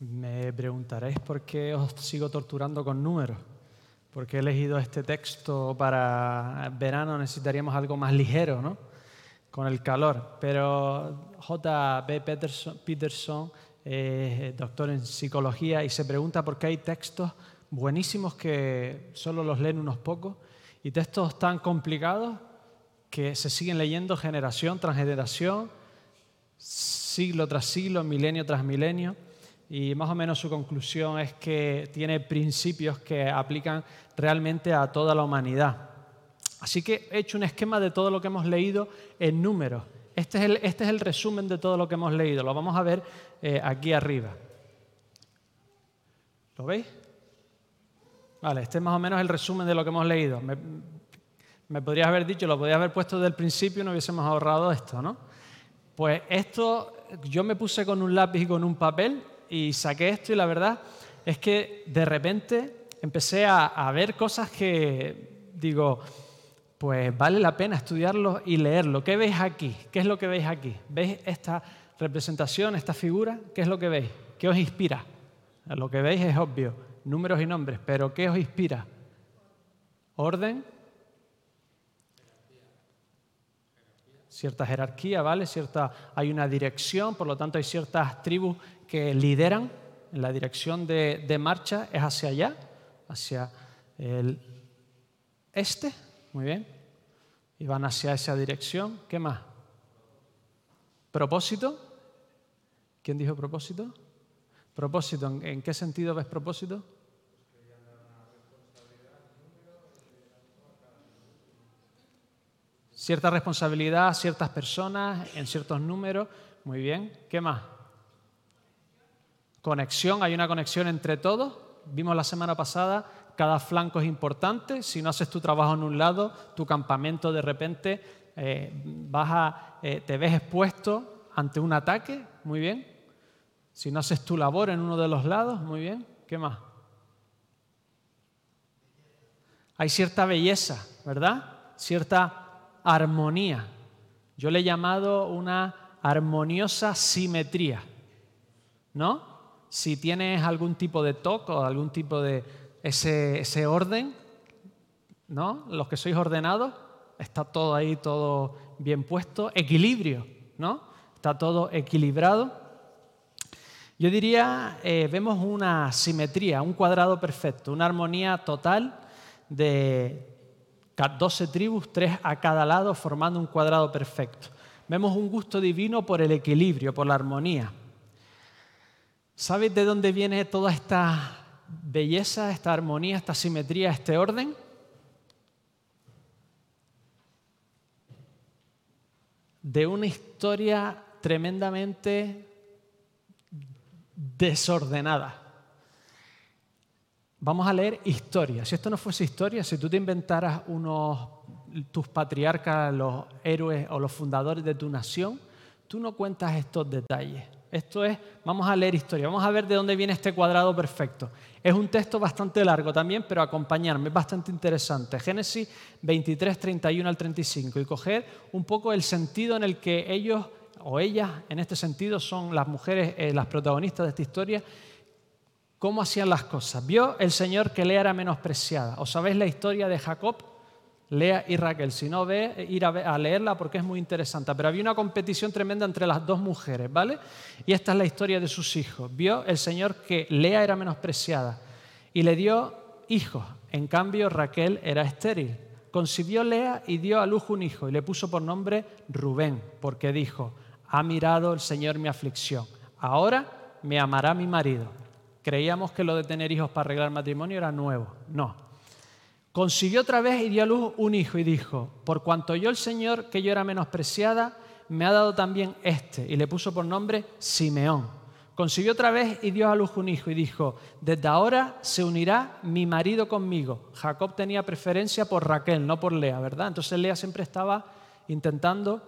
Me preguntaréis por qué os sigo torturando con números. Porque he elegido este texto para verano necesitaríamos algo más ligero, ¿no? Con el calor. Pero J.B. Peterson, Peterson es doctor en psicología y se pregunta por qué hay textos buenísimos que solo los leen unos pocos y textos tan complicados que se siguen leyendo generación tras generación, siglo tras siglo, milenio tras milenio y más o menos su conclusión es que tiene principios que aplican realmente a toda la humanidad. Así que he hecho un esquema de todo lo que hemos leído en números. Este es el, este resumen de todo lo que hemos leído. Lo vamos a ver eh, aquí arriba. ¿Lo veis? Vale, este es más o menos el resumen de lo que hemos leído. Me, me podrías haber dicho, lo podrías haber puesto desde el principio y no hubiésemos ahorrado esto, ¿no? Pues esto, yo me puse con un lápiz y con un papel y saqué esto y la verdad es que de repente empecé a, ver cosas que digo, pues vale la pena estudiarlo y leerlo. ¿Qué veis aquí? ¿Qué es lo que veis aquí? ¿Veis esta representación, esta figura? ¿Qué es lo que veis? ¿Qué os inspira? Lo que veis es obvio, números y nombres, pero ¿qué os inspira? Orden, cierta jerarquía, ¿vale? Cierta, hay una dirección, por lo tanto hay ciertas tribus que lideran en la dirección de, marcha, es hacia allá, hacia el este, muy bien, y van hacia esa dirección. ¿Qué más? Propósito. ¿Quién dijo propósito? Propósito, ¿en qué sentido ves propósito? Cierta responsabilidad, ciertas personas, en ciertos números. Muy bien. ¿Qué más? Conexión, hay una conexión entre todos. Vimos la semana pasada, cada flanco es importante. Si no haces tu trabajo en un lado, tu campamento de repente eh, eh, te ves expuesto ante un ataque. Muy bien. Si no haces tu labor en uno de los lados, muy bien. ¿Qué más? Hay cierta belleza, ¿verdad? Cierta armonía. Yo le he llamado una armoniosa simetría. ¿No? Si tienes algún tipo de toque o algún tipo de ese, orden, ¿no? Los que sois ordenados, está todo ahí, todo bien puesto. Equilibrio, ¿no? Está todo equilibrado. Yo diría, eh, vemos una simetría, un cuadrado perfecto, una armonía total de 12 tribus, tres a cada lado, formando un cuadrado perfecto. Vemos un gusto divino por el equilibrio, por la armonía. ¿Sabes de dónde viene toda esta belleza, esta armonía, esta simetría, este orden? De una historia tremendamente desordenada. Vamos a leer historia. Si esto no fuese historia, si tú te inventaras unos tus patriarcas, los héroes o los fundadores de tu nación, tú no cuentas estos detalles. Esto es, vamos a leer historia, vamos a ver de dónde viene este cuadrado perfecto. Es un texto bastante largo también, pero acompañarme, es bastante interesante. Génesis 23, 31 al 35 y coger un poco el sentido en el que ellos o ellas, en este sentido, son las mujeres, eh, las protagonistas de esta historia, cómo hacían las cosas. Vio el Señor que Lea era menospreciada. ¿Os sabéis la historia de Jacob? Lea y Raquel. Si no, ve, ir a, leerla porque es muy interesante. Pero había una competición tremenda entre las dos mujeres, ¿vale? Y esta es la historia de sus hijos. Vio el Señor que Lea era menospreciada y le dio hijos. En cambio, Raquel era estéril. Concibió Lea y dio a luz un hijo y le puso por nombre Rubén, porque dijo, ha mirado el Señor mi aflicción. Ahora me amará mi marido. Creíamos que lo de tener hijos para arreglar matrimonio era nuevo. No. Consiguió otra vez y dio a luz un hijo y dijo, por cuanto yo el Señor, que yo era menospreciada, me ha dado también este. Y le puso por nombre Simeón. Consiguió otra vez y dio a luz un hijo y dijo, desde ahora se unirá mi marido conmigo. Jacob tenía preferencia por Raquel, no por Lea, ¿verdad? Entonces Lea siempre estaba intentando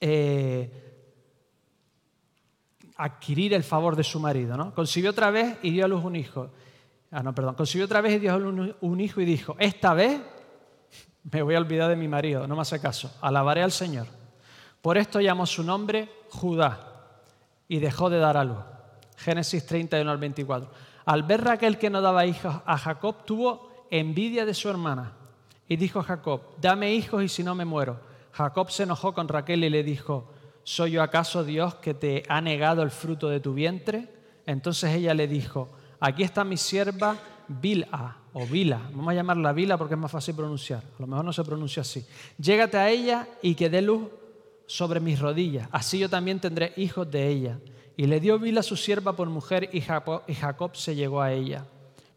eh, adquirir el favor de su marido. ¿no? Concibió otra vez y dio a luz un hijo. Ah, no, perdón. Concibió otra vez y dio a luz un hijo y dijo, esta vez me voy a olvidar de mi marido, no me hace caso. Alabaré al Señor. Por esto llamó su nombre Judá y dejó de dar a luz. Génesis 31 al 24. Al ver Raquel que no daba hijos a Jacob, tuvo envidia de su hermana. Y dijo Jacob, dame hijos y si no me muero. Jacob se enojó con Raquel y le dijo, ¿soy yo acaso Dios que te ha negado el fruto de tu vientre? Entonces ella le dijo, aquí está mi sierva Bilha o Vila, vamos a llamarla Vila porque es más fácil pronunciar, a lo mejor no se pronuncia así. Llégate a ella y que dé luz sobre mis rodillas, así yo también tendré hijos de ella. Y le dio Vila su sierva por mujer y Jacob, y Jacob se llegó a ella.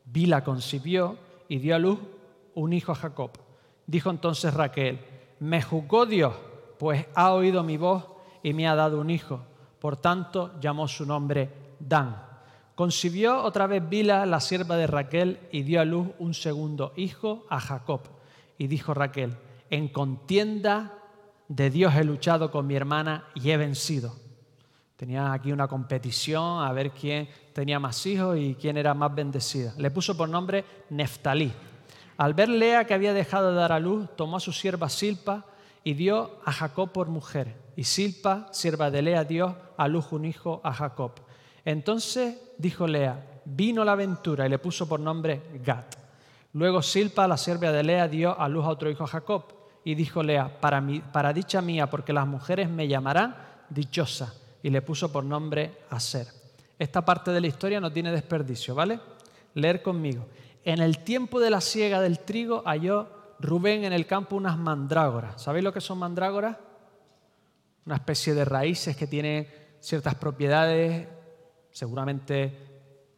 Vila concibió y dio a luz un hijo a Jacob. Dijo entonces Raquel, me juzgó Dios, pues ha oído mi voz y me ha dado un hijo. Por tanto llamó su nombre Dan. Concibió otra vez Bila, la sierva de Raquel, y dio a luz un segundo hijo a Jacob. Y dijo Raquel, en contienda de Dios he luchado con mi hermana y he vencido. Tenía aquí una competición a ver quién tenía más hijos y quién era más bendecida. Le puso por nombre Neftalí. Al ver Lea que había dejado de dar a luz, tomó a su sierva Silpa y dio a Jacob por mujer. Y Silpa, sierva de Lea, dio a luz un hijo a Jacob. Entonces dijo Lea, vino la aventura y le puso por nombre Gad. Luego Silpa, la sierva de Lea, dio a luz a otro hijo a Jacob. Y dijo Lea, para, para dicha mía, porque las mujeres me llamarán dichosa. Y le puso por nombre Aser. Esta parte de la historia no tiene desperdicio, ¿vale? Leer conmigo. En el tiempo de la siega del trigo halló Rubén en el campo unas mandrágoras. ¿Sabéis lo que son mandrágoras? Una especie de raíces que tienen ciertas propiedades seguramente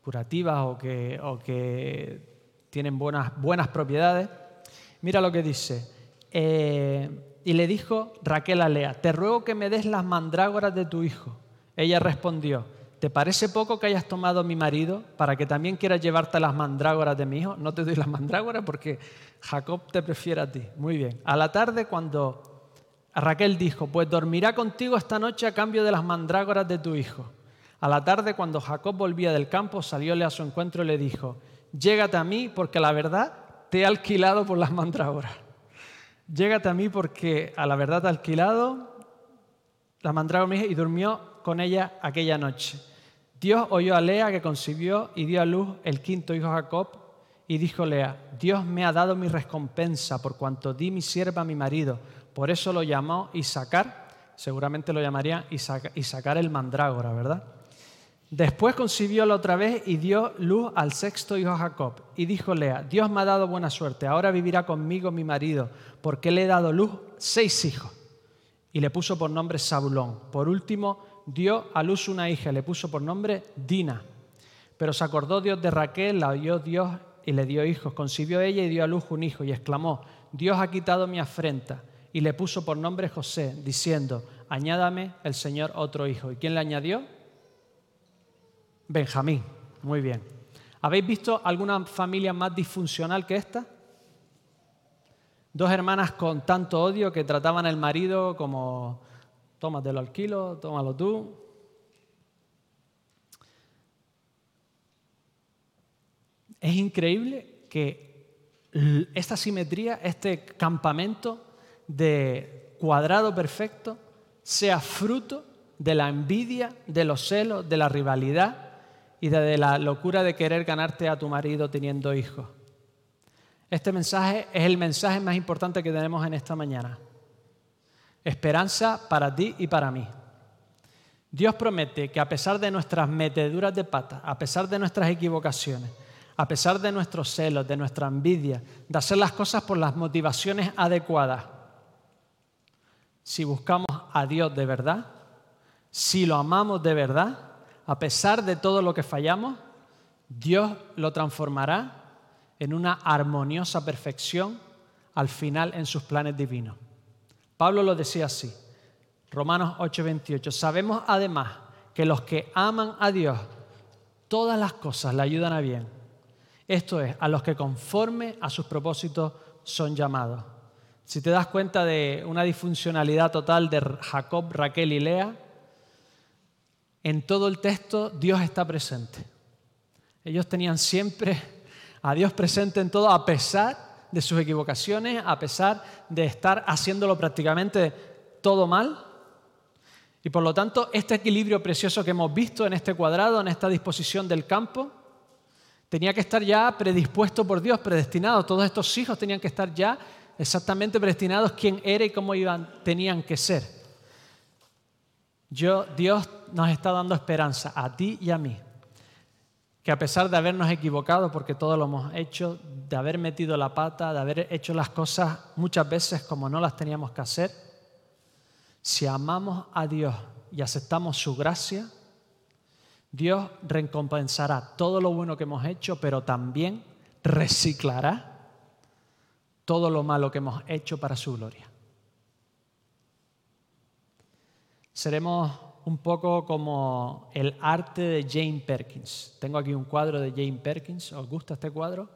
curativas o que, tienen buenas, buenas propiedades. Mira lo que dice. Eh, y le dijo Raquel a Lea, te ruego que me des las mandrágoras de tu hijo. Ella respondió, ¿te parece poco que hayas tomado a mi marido para que también quieras llevarte las mandrágoras de mi hijo? No te doy las mandrágoras porque Jacob te prefiere a ti. Muy bien. A la tarde cuando Raquel dijo, pues dormirá contigo esta noche a cambio de las mandrágoras de tu hijo. A la tarde, cuando Jacob volvía del campo, salióle a su encuentro y le dijo, llégate a mí porque la verdad te he alquilado por las mandrágoras. Llégate a mí porque a la verdad te he alquilado la mandrágora y durmió con ella aquella noche. Dios oyó a Lea que concibió y dio a luz el quinto hijo Jacob y dijo Lea, Dios me ha dado mi recompensa por cuanto di mi sierva a mi marido. Por eso lo llamó Isaacar, seguramente lo llamaría Isaacar el mandrágora, ¿verdad? Después concibió la otra vez y dio luz al sexto hijo Jacob. Y dijo Lea, Dios me ha dado buena suerte, ahora vivirá conmigo mi marido, porque le he dado luz seis hijos. Y le puso por nombre Zabulón. Por último, dio a luz una hija, le puso por nombre Dina. Pero se acordó Dios de Raquel, la oyó Dios y le dio hijos. Concibió ella y dio a luz un hijo y exclamó, Dios ha quitado mi afrenta. Y le puso por nombre José, diciendo, añádame el Señor otro hijo. ¿Y quién le añadió? Benjamín, muy bien. ¿Habéis visto alguna familia más disfuncional que esta? Dos hermanas con tanto odio que trataban al marido como, tómatelo al kilo, tómalo tú. Es increíble que esta simetría, este campamento de cuadrado perfecto, sea fruto de la envidia, de los celos, de la rivalidad y de la locura de querer ganarte a tu marido teniendo hijos. Este mensaje es el mensaje más importante que tenemos en esta mañana. Esperanza para ti y para mí. Dios promete que a pesar de nuestras meteduras de pata, a pesar de nuestras equivocaciones, a pesar de nuestros celos, de nuestra envidia, de hacer las cosas por las motivaciones adecuadas, si buscamos a Dios de verdad, si lo amamos de verdad, a pesar de todo lo que fallamos, Dios lo transformará en una armoniosa perfección al final en sus planes divinos. Pablo lo decía así, Romanos 8:28, sabemos además que los que aman a Dios, todas las cosas le ayudan a bien. Esto es, a los que conforme a sus propósitos son llamados. Si te das cuenta de una disfuncionalidad total de Jacob, Raquel y Lea, en todo el texto Dios está presente. Ellos tenían siempre a Dios presente en todo, a pesar de sus equivocaciones, a pesar de estar haciéndolo prácticamente todo mal. Y por lo tanto, este equilibrio precioso que hemos visto en este cuadrado, en esta disposición del campo, tenía que estar ya predispuesto por Dios, predestinado. Todos estos hijos tenían que estar ya exactamente predestinados quién era y cómo iban, tenían que ser. Yo, Dios nos está dando esperanza a ti y a mí, que a pesar de habernos equivocado, porque todo lo hemos hecho, de haber metido la pata, de haber hecho las cosas muchas veces como no las teníamos que hacer, si amamos a Dios y aceptamos su gracia, Dios recompensará todo lo bueno que hemos hecho, pero también reciclará todo lo malo que hemos hecho para su gloria. Seremos un poco como el arte de Jane Perkins. Tengo aquí un cuadro de Jane Perkins. ¿Os gusta este cuadro?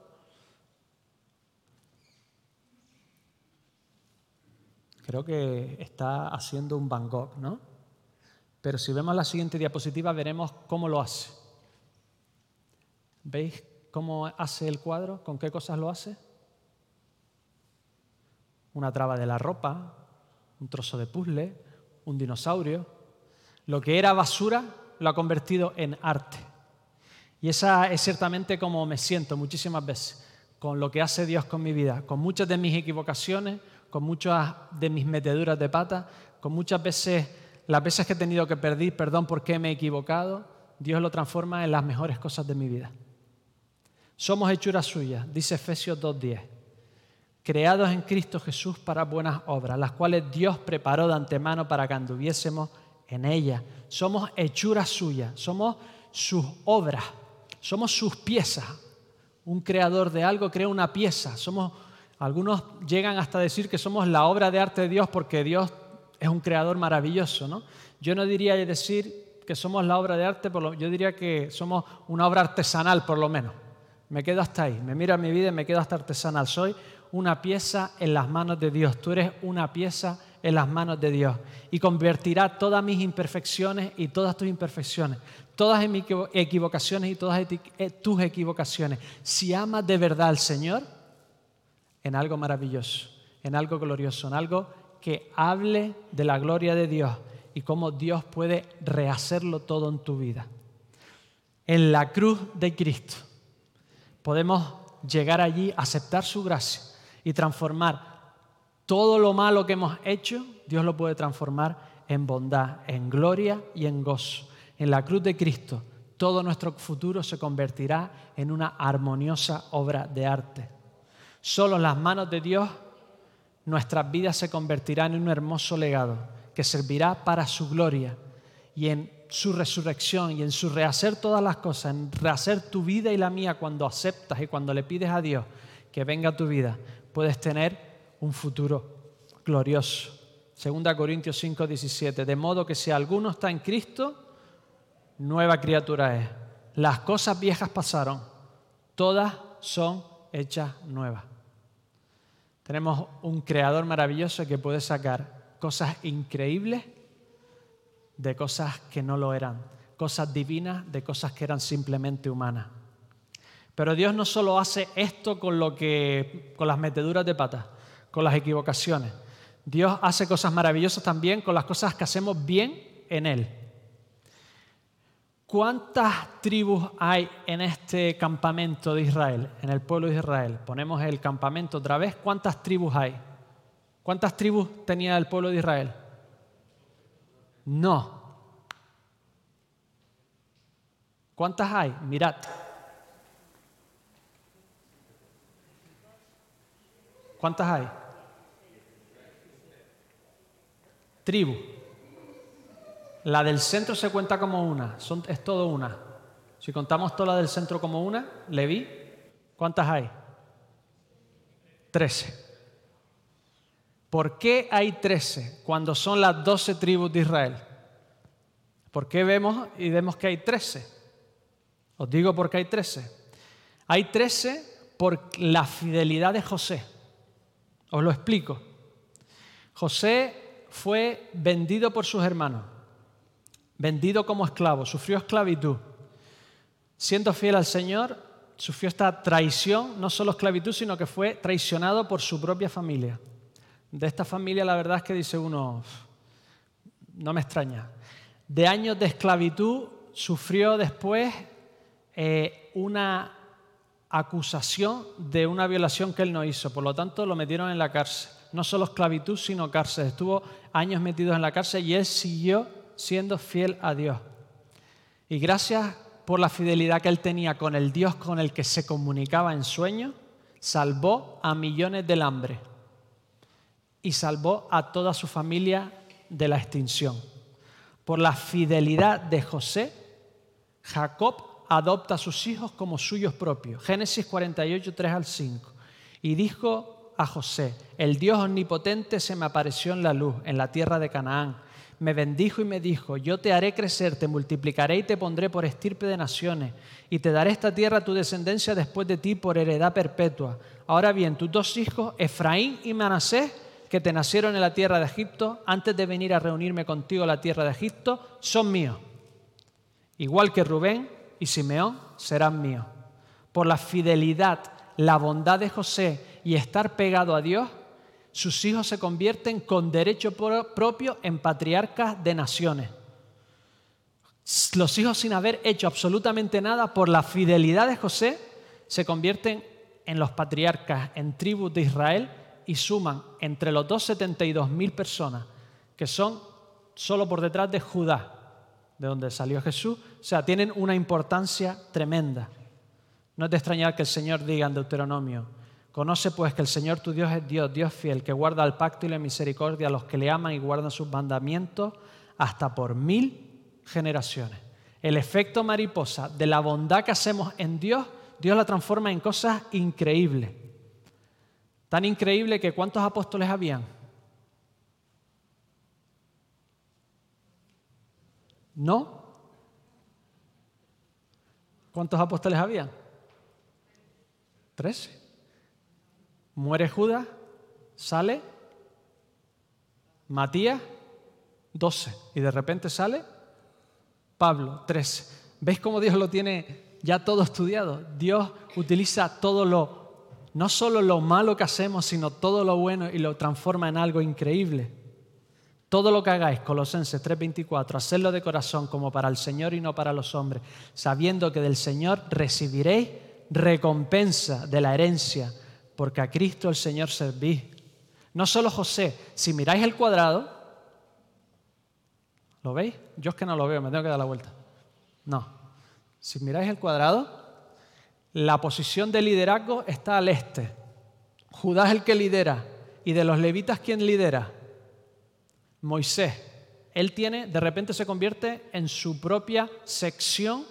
Creo que está haciendo un Van Gogh, ¿no? Pero si vemos la siguiente diapositiva veremos cómo lo hace. ¿Veis cómo hace el cuadro? ¿Con qué cosas lo hace? Una traba de la ropa, un trozo de puzzle, un dinosaurio. Lo que era basura lo ha convertido en arte. Y esa es ciertamente como me siento muchísimas veces con lo que hace Dios con mi vida, con muchas de mis equivocaciones, con muchas de mis meteduras de pata, con muchas veces, las veces que he tenido que pedir perdón porque me he equivocado, Dios lo transforma en las mejores cosas de mi vida. Somos hechuras suyas, dice Efesios 2.10, creados en Cristo Jesús para buenas obras, las cuales Dios preparó de antemano para que anduviésemos en ellas. Somos hechuras suyas, somos sus obras, somos sus piezas. Un creador de algo crea una pieza, somos algunos llegan hasta decir que somos la obra de arte de Dios porque Dios es un creador maravilloso, ¿no? Yo no diría decir que somos la obra de arte, yo diría que somos una obra artesanal por lo menos. Me quedo hasta ahí, me miro a mi vida y me quedo hasta artesanal. Soy una pieza en las manos de Dios, tú eres una pieza en las manos de Dios y convertirá todas mis imperfecciones y todas tus imperfecciones, todas mis equivocaciones y todas eh, tus equivocaciones. Si amas de verdad al Señor, en algo maravilloso, en algo glorioso, en algo que hable de la gloria de Dios y cómo Dios puede rehacerlo todo en tu vida. En la cruz de Cristo podemos llegar allí, aceptar su gracia y transformar todo lo malo que hemos hecho, Dios lo puede transformar en bondad, en gloria y en gozo. En la cruz de Cristo, todo nuestro futuro se convertirá en una armoniosa obra de arte. Solo en las manos de Dios nuestras vidas se convertirán en un hermoso legado que servirá para su gloria y en su resurrección y en su rehacer todas las cosas, en rehacer tu vida y la mía cuando aceptas y cuando le pides a Dios que venga a tu vida, puedes tener un futuro glorioso. Segunda Corintios 5, 17. De modo que si alguno está en Cristo, nueva criatura es. Las cosas viejas pasaron, todas son hechas nuevas. Tenemos un creador maravilloso que puede sacar cosas increíbles de cosas que no lo eran, cosas divinas de cosas que eran simplemente humanas. Pero Dios no solo hace esto con lo que con las meteduras de patas, con las equivocaciones. Dios hace cosas maravillosas también con las cosas que hacemos bien en él. ¿Cuántas tribus hay en este campamento de Israel, en el pueblo de Israel? Ponemos el campamento otra vez. ¿Cuántas tribus hay? ¿Cuántas tribus tenía el pueblo de Israel? No. ¿Cuántas hay? Mirad. ¿Cuántas hay? Tribu. La del centro se cuenta como una, es todo una. Si contamos toda la del centro como una, Leví, ¿cuántas hay? Trece. ¿Por qué hay trece cuando son las doce tribus de Israel? ¿Por qué vemos y vemos que hay trece? Os digo por qué hay trece. Hay trece por la fidelidad de José. Os lo explico. José fue vendido por sus hermanos vendido como esclavo, sufrió esclavitud. Siendo fiel al Señor, sufrió esta traición, no solo esclavitud, sino que fue traicionado por su propia familia. De esta familia la verdad es que dice uno, no me extraña. De años de esclavitud sufrió después eh, una acusación de una violación que él no hizo. Por lo tanto, lo metieron en la cárcel. No solo esclavitud, sino cárcel. Estuvo años metido en la cárcel y él siguió siendo fiel a Dios. Y gracias por la fidelidad que él tenía con el Dios con el que se comunicaba en sueños, salvó a millones del hambre y salvó a toda su familia de la extinción. Por la fidelidad de José, Jacob adopta a sus hijos como suyos propios. Génesis 48, 3 al 5. Y dijo José, el Dios omnipotente se me apareció en la luz, en la tierra de Canaán. Me bendijo y me dijo, yo te haré crecer, te multiplicaré y te pondré por estirpe de naciones, y te daré esta tierra a tu descendencia después de ti por heredad perpetua. Ahora bien, tus dos hijos, Efraín y Manasés, que te nacieron en la tierra de Egipto, antes de venir a reunirme contigo a la tierra de Egipto, son míos. Igual que Rubén, y Simeón serán míos. Por la fidelidad, la bondad de José y estar pegado a Dios, sus hijos se convierten con derecho propio en patriarcas de naciones. Los hijos sin haber hecho absolutamente nada por la fidelidad de José se convierten en los patriarcas en tribus de Israel y suman entre los dos 72 mil personas que son solo por detrás de Judá, de donde salió Jesús, o sea, tienen una importancia tremenda. No es de extrañar que el Señor diga en Deuteronomio, conoce pues que el Señor tu Dios es Dios, Dios fiel, que guarda el pacto y la misericordia a los que le aman y guardan sus mandamientos hasta por mil generaciones. El efecto mariposa de la bondad que hacemos en Dios, Dios la transforma en cosas increíbles. Tan increíble que ¿cuántos apóstoles habían? ¿No? ¿Cuántos apóstoles había? Trece. Muere Judas, sale Matías, doce. Y de repente sale Pablo, trece. ¿Veis cómo Dios lo tiene ya todo estudiado? Dios utiliza todo lo, no solo lo malo que hacemos, sino todo lo bueno y lo transforma en algo increíble. Todo lo que hagáis, Colosenses 3:24, hacedlo de corazón como para el Señor y no para los hombres, sabiendo que del Señor recibiréis recompensa de la herencia, porque a Cristo el Señor servís. No solo José, si miráis el cuadrado, ¿lo veis? Yo es que no lo veo, me tengo que dar la vuelta. No, si miráis el cuadrado, la posición de liderazgo está al este. Judá es el que lidera. ¿Y de los levitas quién lidera? Moisés. Él tiene, de repente se convierte en su propia sección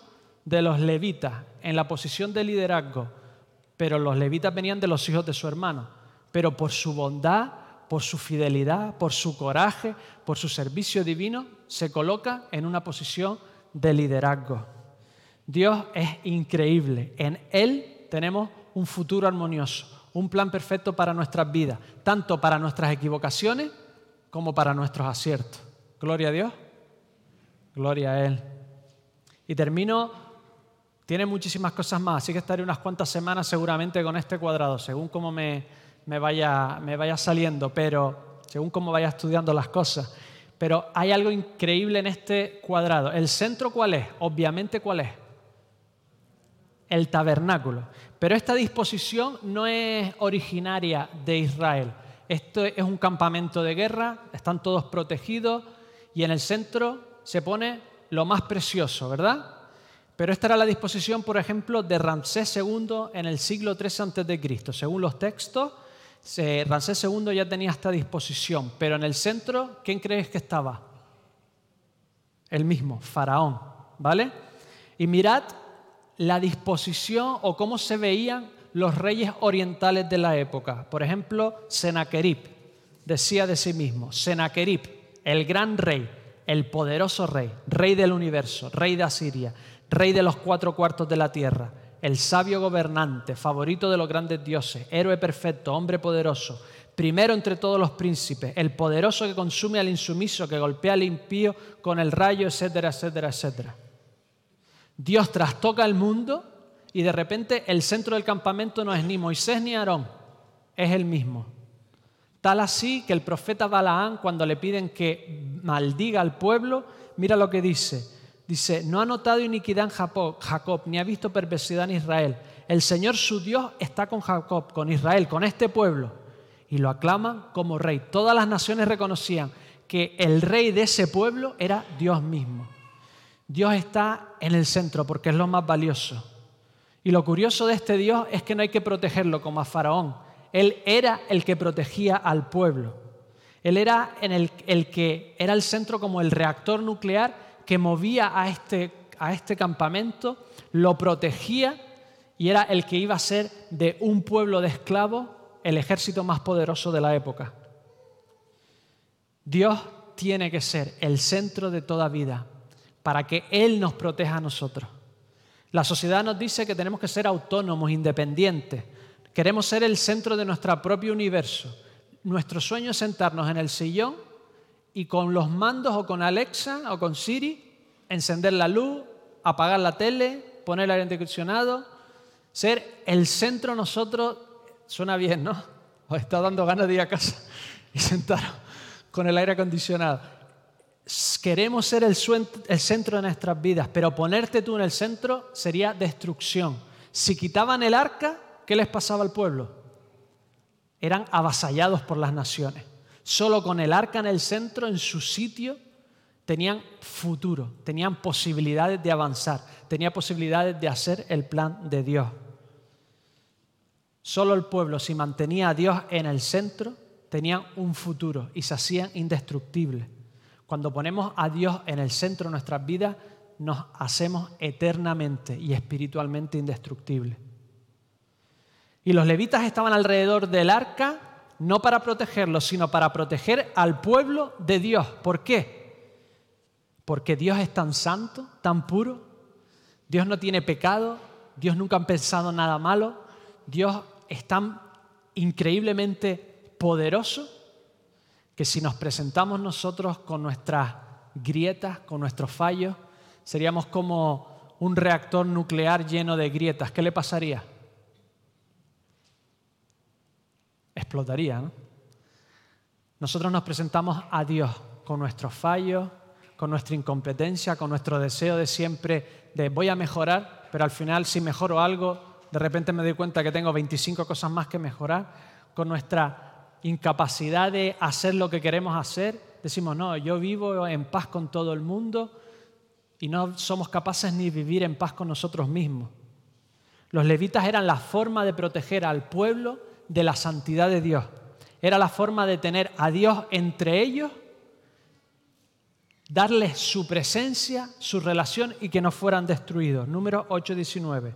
de los levitas, en la posición de liderazgo. Pero los levitas venían de los hijos de su hermano. Pero por su bondad, por su fidelidad, por su coraje, por su servicio divino, se coloca en una posición de liderazgo. Dios es increíble. En Él tenemos un futuro armonioso, un plan perfecto para nuestras vidas, tanto para nuestras equivocaciones como para nuestros aciertos. Gloria a Dios. Gloria a Él. Y termino, tiene muchísimas cosas más, así que estaré unas cuantas semanas seguramente con este cuadrado, según cómo me, vaya, me vaya saliendo, pero según cómo vaya estudiando las cosas. Pero hay algo increíble en este cuadrado. ¿El centro cuál es? Obviamente cuál es. El tabernáculo. Pero esta disposición no es originaria de Israel. Esto es un campamento de guerra, están todos protegidos y en el centro se pone lo más precioso, ¿verdad? Pero esta era la disposición, por ejemplo, de Ramsés II en el siglo III a.C. Según los textos, Ramsés II ya tenía esta disposición, pero en el centro, ¿quién crees que estaba? El mismo, Faraón, ¿vale? Y mirad la disposición o cómo se veían los reyes orientales de la época. Por ejemplo, Senaquerib decía de sí mismo, Senaquerib, el gran rey, el poderoso rey, rey del universo, rey de Asiria, rey de los cuatro cuartos de la tierra, el sabio gobernante, favorito de los grandes dioses, héroe perfecto, hombre poderoso, primero entre todos los príncipes, el poderoso que consume al insumiso, que golpea al impío con el rayo, etcétera, etcétera, etcétera. Dios trastoca el mundo y de repente el centro del campamento no es ni Moisés ni Aarón, es el mismo. Tal así que el profeta Balaán, cuando le piden que maldiga al pueblo, mira lo que dice. Dice, no ha notado iniquidad en Jacob, ni ha visto perversidad en Israel. El Señor su Dios está con Jacob, con Israel, con este pueblo. Y lo aclaman como rey. Todas las naciones reconocían que el rey de ese pueblo era Dios mismo. Dios está en el centro porque es lo más valioso. Y lo curioso de este Dios es que no hay que protegerlo como a Faraón. Él era el que protegía al pueblo. Él era el, que era el centro como el reactor nuclear que movía a este, a este campamento, lo protegía y era el que iba a ser de un pueblo de esclavos el ejército más poderoso de la época. Dios tiene que ser el centro de toda vida para que Él nos proteja a nosotros. La sociedad nos dice que tenemos que ser autónomos, independientes. Queremos ser el centro de nuestro propio universo. Nuestro sueño es sentarnos en el sillón y con los mandos o con Alexa o con Siri encender la luz, apagar la tele, poner el aire acondicionado, ser el centro nosotros, suena bien, ¿no? Os está dando ganas de ir a casa y sentaros con el aire acondicionado queremos ser el, centro de nuestras vidas, pero ponerte tú en el centro sería destrucción. Si quitaban el arca, ¿qué les pasaba al pueblo? Eran avasallados por las naciones. Solo con el arca en el centro, en su sitio, tenían futuro, tenían posibilidades de avanzar, tenían posibilidades de hacer el plan de Dios. Solo el pueblo, si mantenía a Dios en el centro, tenían un futuro y se hacían indestructibles. Cuando ponemos a Dios en el centro de nuestras vidas, nos hacemos eternamente y espiritualmente indestructibles. Y los levitas estaban alrededor del arca no para protegerlo, sino para proteger al pueblo de Dios. ¿Por qué? Porque Dios es tan santo, tan puro. Dios no tiene pecado. Dios nunca ha pensado nada malo. Dios es tan increíblemente poderoso que si nos presentamos nosotros con nuestras grietas, con nuestros fallos, seríamos como un reactor nuclear lleno de grietas. ¿Qué le pasaría? Explotaría, ¿no? Nosotros nos presentamos a Dios con nuestros fallos, con nuestra incompetencia, con nuestro deseo de siempre de voy a mejorar, pero al final si mejoro algo, de repente me doy cuenta que tengo 25 cosas más que mejorar, con nuestra incapacidad de hacer lo que queremos hacer, decimos, no, yo vivo en paz con todo el mundo y no somos capaces ni vivir en paz con nosotros mismos. Los levitas eran la forma de proteger al pueblo de la santidad de Dios. Era la forma de tener a Dios entre ellos, darles su presencia, su relación y que no fueran destruidos. Número 8.19.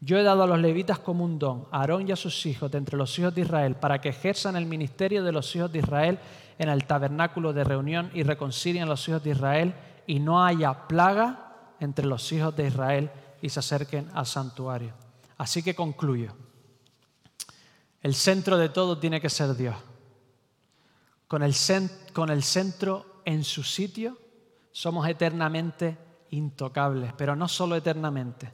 Yo he dado a los levitas como un don, a Aarón y a sus hijos de entre los hijos de Israel, para que ejerzan el ministerio de los hijos de Israel en el tabernáculo de reunión y reconcilien a los hijos de Israel y no haya plaga entre los hijos de Israel y se acerquen al santuario. Así que concluyo. El centro de todo tiene que ser Dios. Con el, con el centro en su sitio somos eternamente intocables, pero no solo eternamente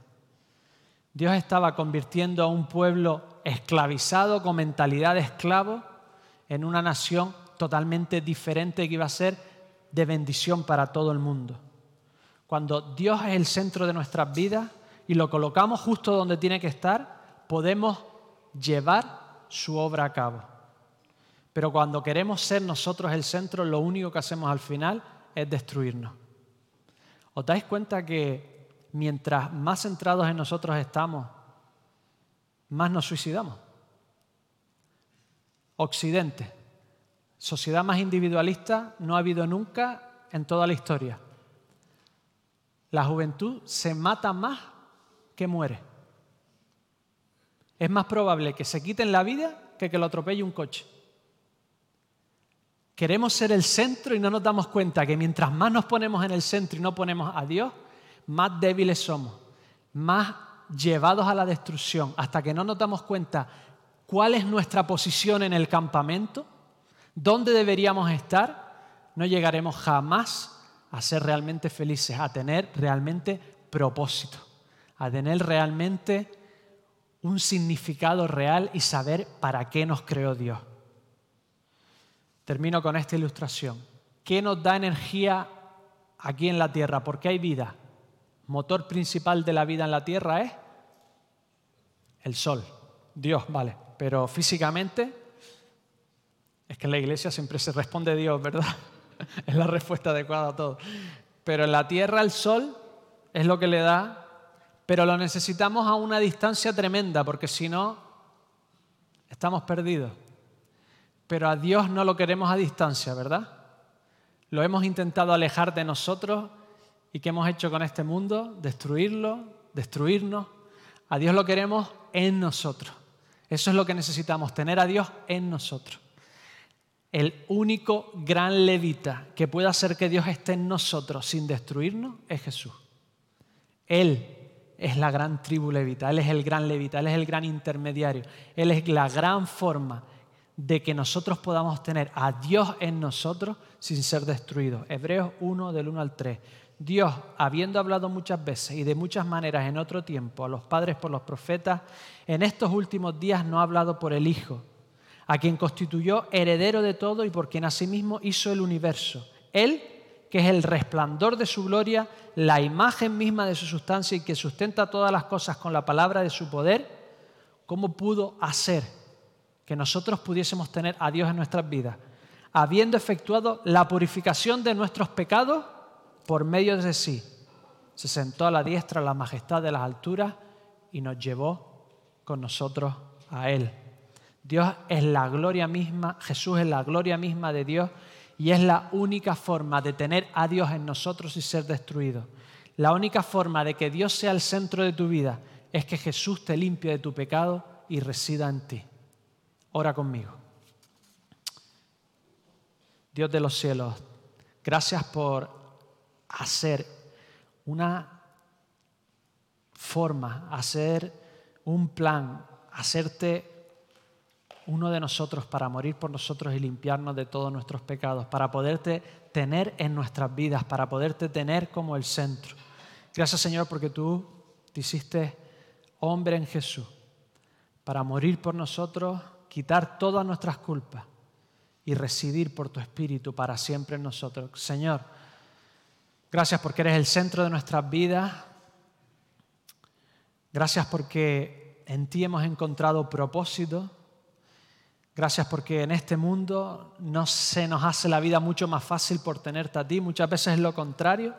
Dios estaba convirtiendo a un pueblo esclavizado con mentalidad de esclavo en una nación totalmente diferente que iba a ser de bendición para todo el mundo. Cuando Dios es el centro de nuestras vidas y lo colocamos justo donde tiene que estar, podemos llevar su obra a cabo. Pero cuando queremos ser nosotros el centro, lo único que hacemos al final es destruirnos. ¿Os dais cuenta que mientras más centrados en nosotros estamos, más nos suicidamos. Occidente, sociedad más individualista no ha habido nunca en toda la historia. La juventud se mata más que muere. Es más probable que se quiten la vida que que lo atropelle un coche. Queremos ser el centro y no nos damos cuenta que mientras más nos ponemos en el centro y no ponemos a Dios, más débiles somos, más llevados a la destrucción, hasta que no nos damos cuenta cuál es nuestra posición en el campamento, dónde deberíamos estar, no llegaremos jamás a ser realmente felices, a tener realmente propósito, a tener realmente un significado real y saber para qué nos creó Dios. Termino con esta ilustración. ¿Qué nos da energía aquí en la Tierra? ¿Por qué hay vida? Motor principal de la vida en la Tierra es el sol. Dios, vale. Pero físicamente, es que en la iglesia siempre se responde Dios, ¿verdad? es la respuesta adecuada a todo. Pero en la Tierra el sol es lo que le da, pero lo necesitamos a una distancia tremenda, porque si no, estamos perdidos. Pero a Dios no lo queremos a distancia, ¿verdad? Lo hemos intentado alejar de nosotros y ¿qué hemos hecho con este mundo? Destruirlo, destruirnos. A Dios lo queremos en nosotros. Eso es lo que necesitamos, tener a Dios en nosotros. El único gran levita que puede hacer que Dios esté en nosotros sin destruirnos es Jesús. Él es la gran tribu levita, Él es el gran levita, Él es el gran intermediario, Él es la gran forma de que nosotros podamos tener a Dios en nosotros sin ser destruidos. Hebreos 1 del 1 al 3. Dios, habiendo hablado muchas veces y de muchas maneras en otro tiempo a los padres por los profetas, en estos últimos días no ha hablado por el Hijo, a quien constituyó heredero de todo y por quien asimismo hizo el universo. Él, que es el resplandor de su gloria, la imagen misma de su sustancia y que sustenta todas las cosas con la palabra de su poder, ¿cómo pudo hacer que nosotros pudiésemos tener a Dios en nuestras vidas, habiendo efectuado la purificación de nuestros pecados por medio de sí. Se sentó a la diestra la majestad de las alturas y nos llevó con nosotros a Él. Dios es la gloria misma, Jesús es la gloria misma de Dios y es la única forma de tener a Dios en nosotros y ser destruido. La única forma de que Dios sea el centro de tu vida es que Jesús te limpie de tu pecado y resida en ti. Ora conmigo. Dios de los cielos, gracias por hacer una forma, hacer un plan, hacerte uno de nosotros para morir por nosotros y limpiarnos de todos nuestros pecados, para poderte tener en nuestras vidas, para poderte tener como el centro. Gracias Señor porque tú te hiciste hombre en Jesús, para morir por nosotros quitar todas nuestras culpas y residir por tu Espíritu para siempre en nosotros. Señor, gracias porque eres el centro de nuestras vidas. Gracias porque en ti hemos encontrado propósito. Gracias porque en este mundo no se nos hace la vida mucho más fácil por tenerte a ti. Muchas veces es lo contrario,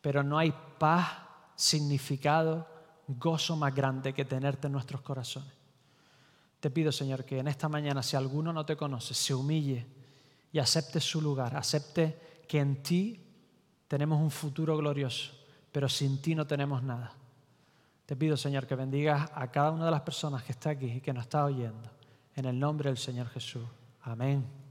pero no hay paz, significado, gozo más grande que tenerte en nuestros corazones. Te pido, Señor, que en esta mañana, si alguno no te conoce, se humille y acepte su lugar, acepte que en ti tenemos un futuro glorioso, pero sin ti no tenemos nada. Te pido, Señor, que bendigas a cada una de las personas que está aquí y que nos está oyendo. En el nombre del Señor Jesús. Amén.